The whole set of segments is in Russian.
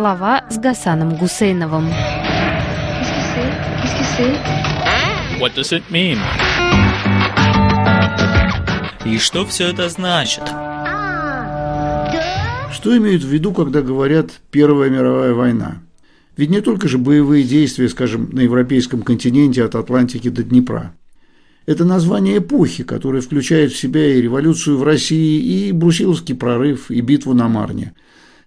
Слова с Гасаном Гусейновым. What does it mean? И что все это значит? Что имеют в виду, когда говорят «Первая мировая война»? Ведь не только же боевые действия, скажем, на европейском континенте от Атлантики до Днепра. Это название эпохи, которая включает в себя и революцию в России, и Брусиловский прорыв, и битву на Марне.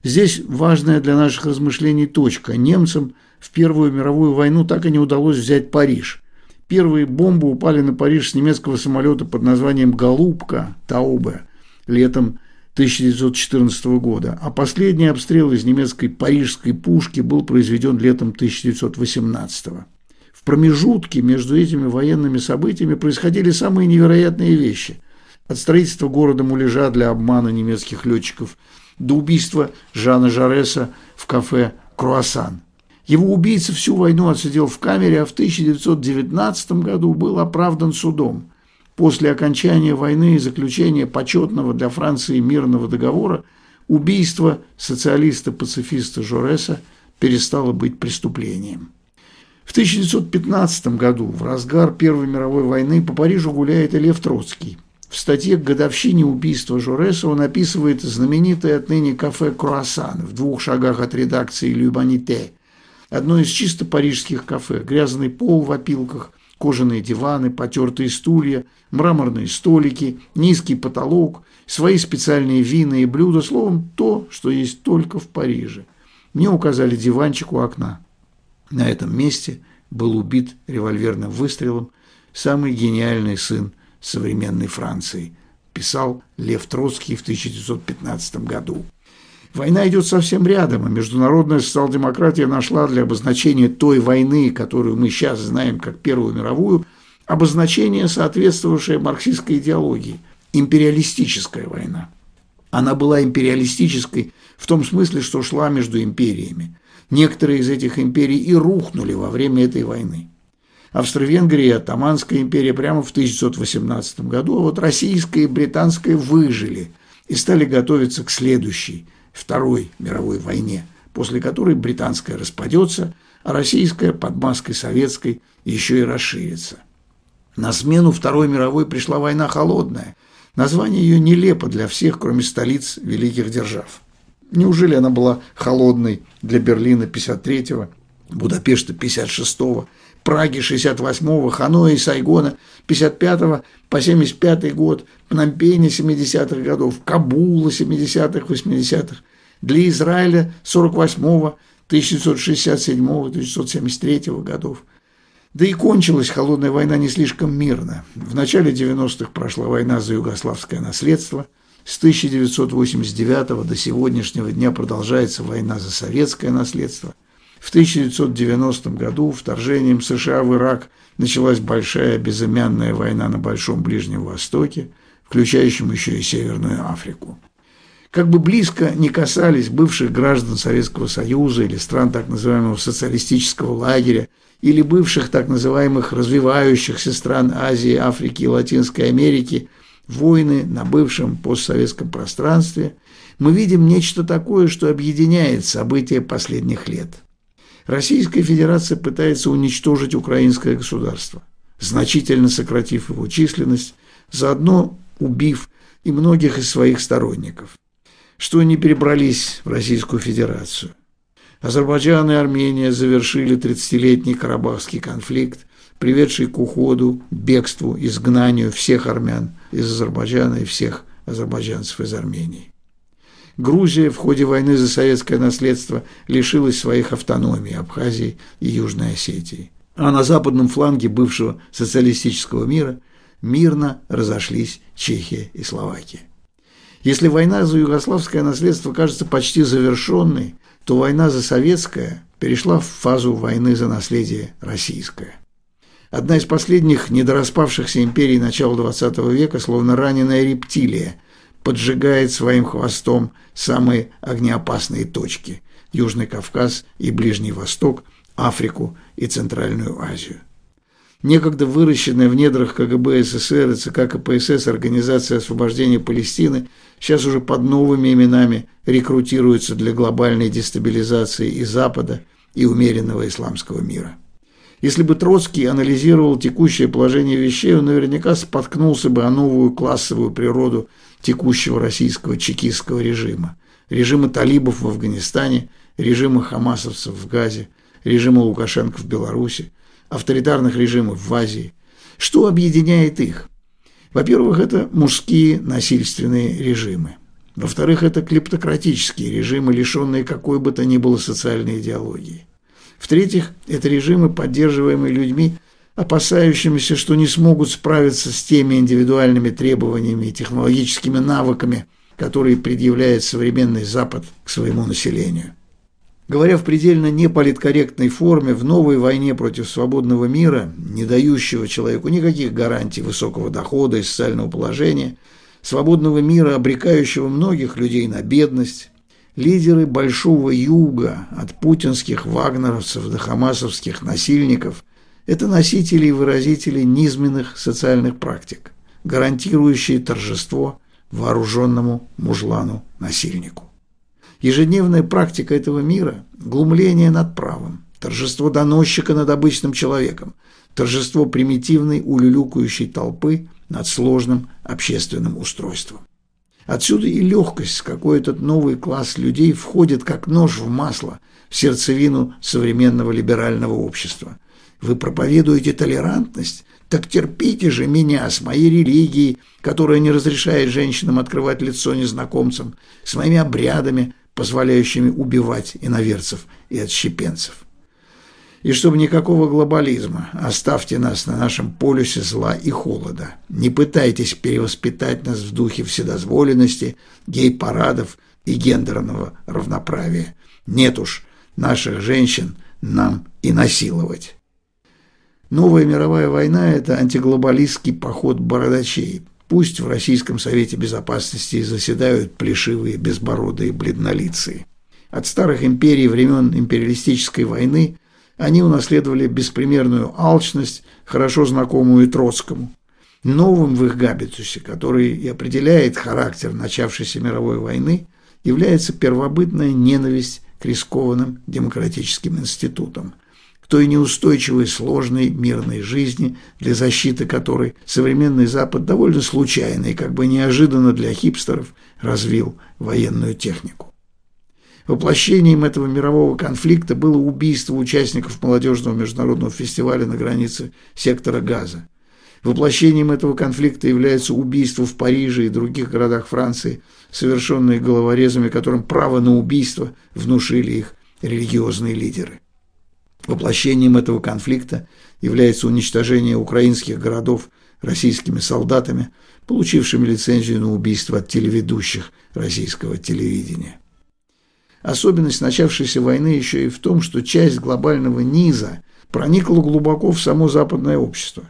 Здесь важная для наших размышлений точка. Немцам в Первую мировую войну так и не удалось взять Париж. Первые бомбы упали на Париж с немецкого самолета под названием «Голубка» Таубе летом 1914 года, а последний обстрел из немецкой парижской пушки был произведен летом 1918 В промежутке между этими военными событиями происходили самые невероятные вещи. От строительства города Муляжа для обмана немецких летчиков до убийства Жана Жареса в кафе «Круассан». Его убийца всю войну отсидел в камере, а в 1919 году был оправдан судом. После окончания войны и заключения почетного для Франции мирного договора убийство социалиста-пацифиста Жореса перестало быть преступлением. В 1915 году, в разгар Первой мировой войны, по Парижу гуляет и Лев Троцкий. В статье к годовщине убийства Жореса он описывает знаменитое отныне кафе «Круассан» в двух шагах от редакции «Любаните», Одно из чисто парижских кафе. Грязный пол в опилках, кожаные диваны, потертые стулья, мраморные столики, низкий потолок, свои специальные вина и блюда, словом, то, что есть только в Париже. Мне указали диванчик у окна. На этом месте был убит револьверным выстрелом самый гениальный сын современной Франции, писал Лев Троцкий в 1915 году. Война идет совсем рядом, а международная социал-демократия нашла для обозначения той войны, которую мы сейчас знаем как Первую мировую, обозначение, соответствовавшее марксистской идеологии – империалистическая война. Она была империалистической в том смысле, что шла между империями. Некоторые из этих империй и рухнули во время этой войны. Австро-Венгрия Оттоманская империя прямо в 1918 году, а вот Российская и Британская выжили и стали готовиться к следующей – Второй мировой войне, после которой британская распадется, а российская под маской советской еще и расширится. На смену Второй мировой пришла война холодная. Название ее нелепо для всех, кроме столиц великих держав. Неужели она была холодной для Берлина 53-го, Будапешта 56-го, Праги 68-го, Ханоя и Сайгона 55-го по 75-й год, Пномпеня 70-х годов, Кабула 70-х, 80-х, для Израиля 48-го, 1967-го, 1973 годов. Да и кончилась холодная война не слишком мирно. В начале 90-х прошла война за югославское наследство. С 1989 до сегодняшнего дня продолжается война за советское наследство. В 1990 году вторжением США в Ирак началась большая безымянная война на Большом Ближнем Востоке, включающем еще и Северную Африку. Как бы близко не касались бывших граждан Советского Союза или стран так называемого социалистического лагеря, или бывших так называемых развивающихся стран Азии, Африки и Латинской Америки, войны на бывшем постсоветском пространстве, мы видим нечто такое, что объединяет события последних лет – Российская Федерация пытается уничтожить украинское государство, значительно сократив его численность, заодно убив и многих из своих сторонников, что они перебрались в Российскую Федерацию. Азербайджан и Армения завершили 30-летний Карабахский конфликт, приведший к уходу, бегству, изгнанию всех армян из Азербайджана и всех азербайджанцев из Армении. Грузия в ходе войны за советское наследство лишилась своих автономий Абхазии и Южной Осетии. А на западном фланге бывшего социалистического мира мирно разошлись Чехия и Словакия. Если война за югославское наследство кажется почти завершенной, то война за советское перешла в фазу войны за наследие российское. Одна из последних недораспавшихся империй начала XX века, словно раненая рептилия, поджигает своим хвостом самые огнеопасные точки – Южный Кавказ и Ближний Восток, Африку и Центральную Азию. некогда выращенная в недрах КГБ СССР и ЦК КПСС Организация освобождения Палестины, сейчас уже под новыми именами рекрутируется для глобальной дестабилизации и Запада, и умеренного исламского мира. Если бы Троцкий анализировал текущее положение вещей, он наверняка споткнулся бы о новую классовую природу текущего российского чекистского режима, режима талибов в Афганистане, режима хамасовцев в Газе, режима Лукашенко в Беларуси, авторитарных режимов в Азии. Что объединяет их? Во-первых, это мужские насильственные режимы. Во-вторых, это клептократические режимы, лишенные какой бы то ни было социальной идеологии. В-третьих, это режимы, поддерживаемые людьми, опасающимися, что не смогут справиться с теми индивидуальными требованиями и технологическими навыками, которые предъявляет современный Запад к своему населению. Говоря в предельно неполиткорректной форме, в новой войне против свободного мира, не дающего человеку никаких гарантий высокого дохода и социального положения, свободного мира, обрекающего многих людей на бедность, лидеры Большого Юга, от путинских вагнеровцев до хамасовских насильников, это носители и выразители низменных социальных практик, гарантирующие торжество вооруженному мужлану-насильнику. Ежедневная практика этого мира – глумление над правом, торжество доносчика над обычным человеком, торжество примитивной улюлюкающей толпы над сложным общественным устройством. Отсюда и легкость, с какой этот новый класс людей входит как нож в масло в сердцевину современного либерального общества. Вы проповедуете толерантность? Так терпите же меня с моей религией, которая не разрешает женщинам открывать лицо незнакомцам, с моими обрядами, позволяющими убивать иноверцев и отщепенцев. И чтобы никакого глобализма, оставьте нас на нашем полюсе зла и холода. Не пытайтесь перевоспитать нас в духе вседозволенности, гей-парадов и гендерного равноправия. Нет уж, наших женщин нам и насиловать. Новая мировая война – это антиглобалистский поход бородачей, Пусть в Российском Совете Безопасности заседают плешивые, безбородые бледнолицые. От старых империй времен империалистической войны они унаследовали беспримерную алчность, хорошо знакомую Троцкому. Новым в их габитусе, который и определяет характер начавшейся мировой войны, является первобытная ненависть к рискованным демократическим институтам, к той неустойчивой сложной мирной жизни, для защиты которой современный Запад довольно случайно и как бы неожиданно для хипстеров развил военную технику. Воплощением этого мирового конфликта было убийство участников молодежного международного фестиваля на границе сектора Газа. Воплощением этого конфликта является убийство в Париже и других городах Франции, совершенные головорезами, которым право на убийство внушили их религиозные лидеры. Воплощением этого конфликта является уничтожение украинских городов российскими солдатами, получившими лицензию на убийство от телеведущих российского телевидения. Особенность начавшейся войны еще и в том, что часть глобального низа проникла глубоко в само западное общество.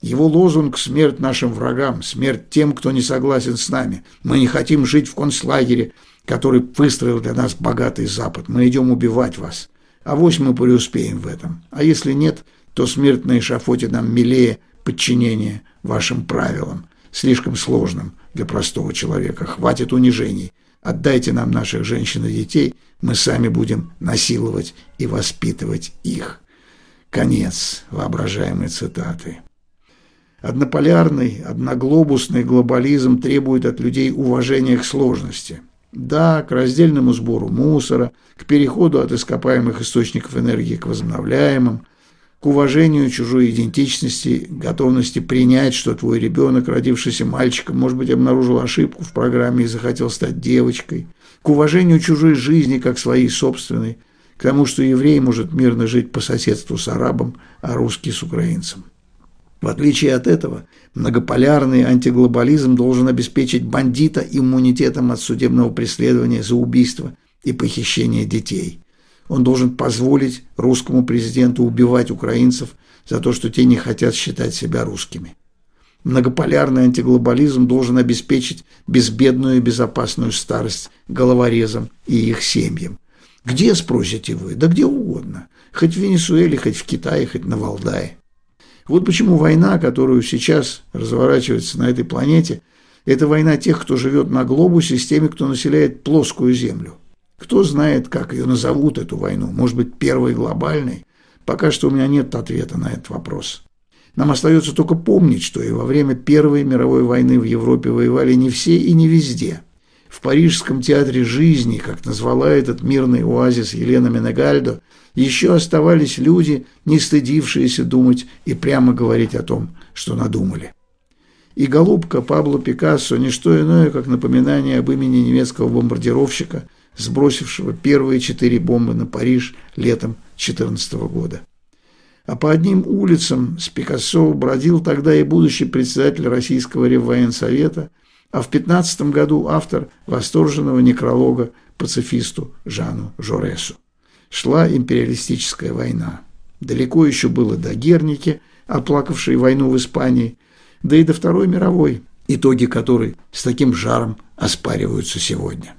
Его лозунг «Смерть нашим врагам», «Смерть тем, кто не согласен с нами», «Мы не хотим жить в концлагере», который выстроил для нас богатый Запад, «Мы идем убивать вас», а вось мы преуспеем в этом. А если нет, то смерть на эшафоте нам милее подчинение вашим правилам, слишком сложным для простого человека. Хватит унижений. Отдайте нам наших женщин и детей, мы сами будем насиловать и воспитывать их. Конец воображаемой цитаты. Однополярный, одноглобусный глобализм требует от людей уважения к сложности – да, к раздельному сбору мусора, к переходу от ископаемых источников энергии к возобновляемым, к уважению чужой идентичности, готовности принять, что твой ребенок, родившийся мальчиком, может быть, обнаружил ошибку в программе и захотел стать девочкой, к уважению чужой жизни как своей собственной, к тому, что еврей может мирно жить по соседству с арабом, а русский с украинцем. В отличие от этого, многополярный антиглобализм должен обеспечить бандита иммунитетом от судебного преследования за убийство и похищение детей. Он должен позволить русскому президенту убивать украинцев за то, что те не хотят считать себя русскими. Многополярный антиглобализм должен обеспечить безбедную и безопасную старость головорезам и их семьям. Где, спросите вы? Да где угодно. Хоть в Венесуэле, хоть в Китае, хоть на Валдае. Вот почему война, которую сейчас разворачивается на этой планете, это война тех, кто живет на глобусе, с теми, кто населяет плоскую Землю. Кто знает, как ее назовут, эту войну? Может быть, первой глобальной? Пока что у меня нет ответа на этот вопрос. Нам остается только помнить, что и во время Первой мировой войны в Европе воевали не все и не везде. В Парижском театре жизни, как назвала этот мирный оазис Елена Менегальдо, еще оставались люди, не стыдившиеся думать и прямо говорить о том, что надумали. И голубка Пабло Пикассо – не что иное, как напоминание об имени немецкого бомбардировщика – сбросившего первые четыре бомбы на Париж летом 14 года. А по одним улицам с Пикассо бродил тогда и будущий председатель Российского Реввоенсовета, а в 15 году автор восторженного некролога пацифисту Жану Жоресу. Шла империалистическая война. Далеко еще было до Герники, оплакавшей войну в Испании, да и до Второй мировой, итоги которой с таким жаром оспариваются сегодня.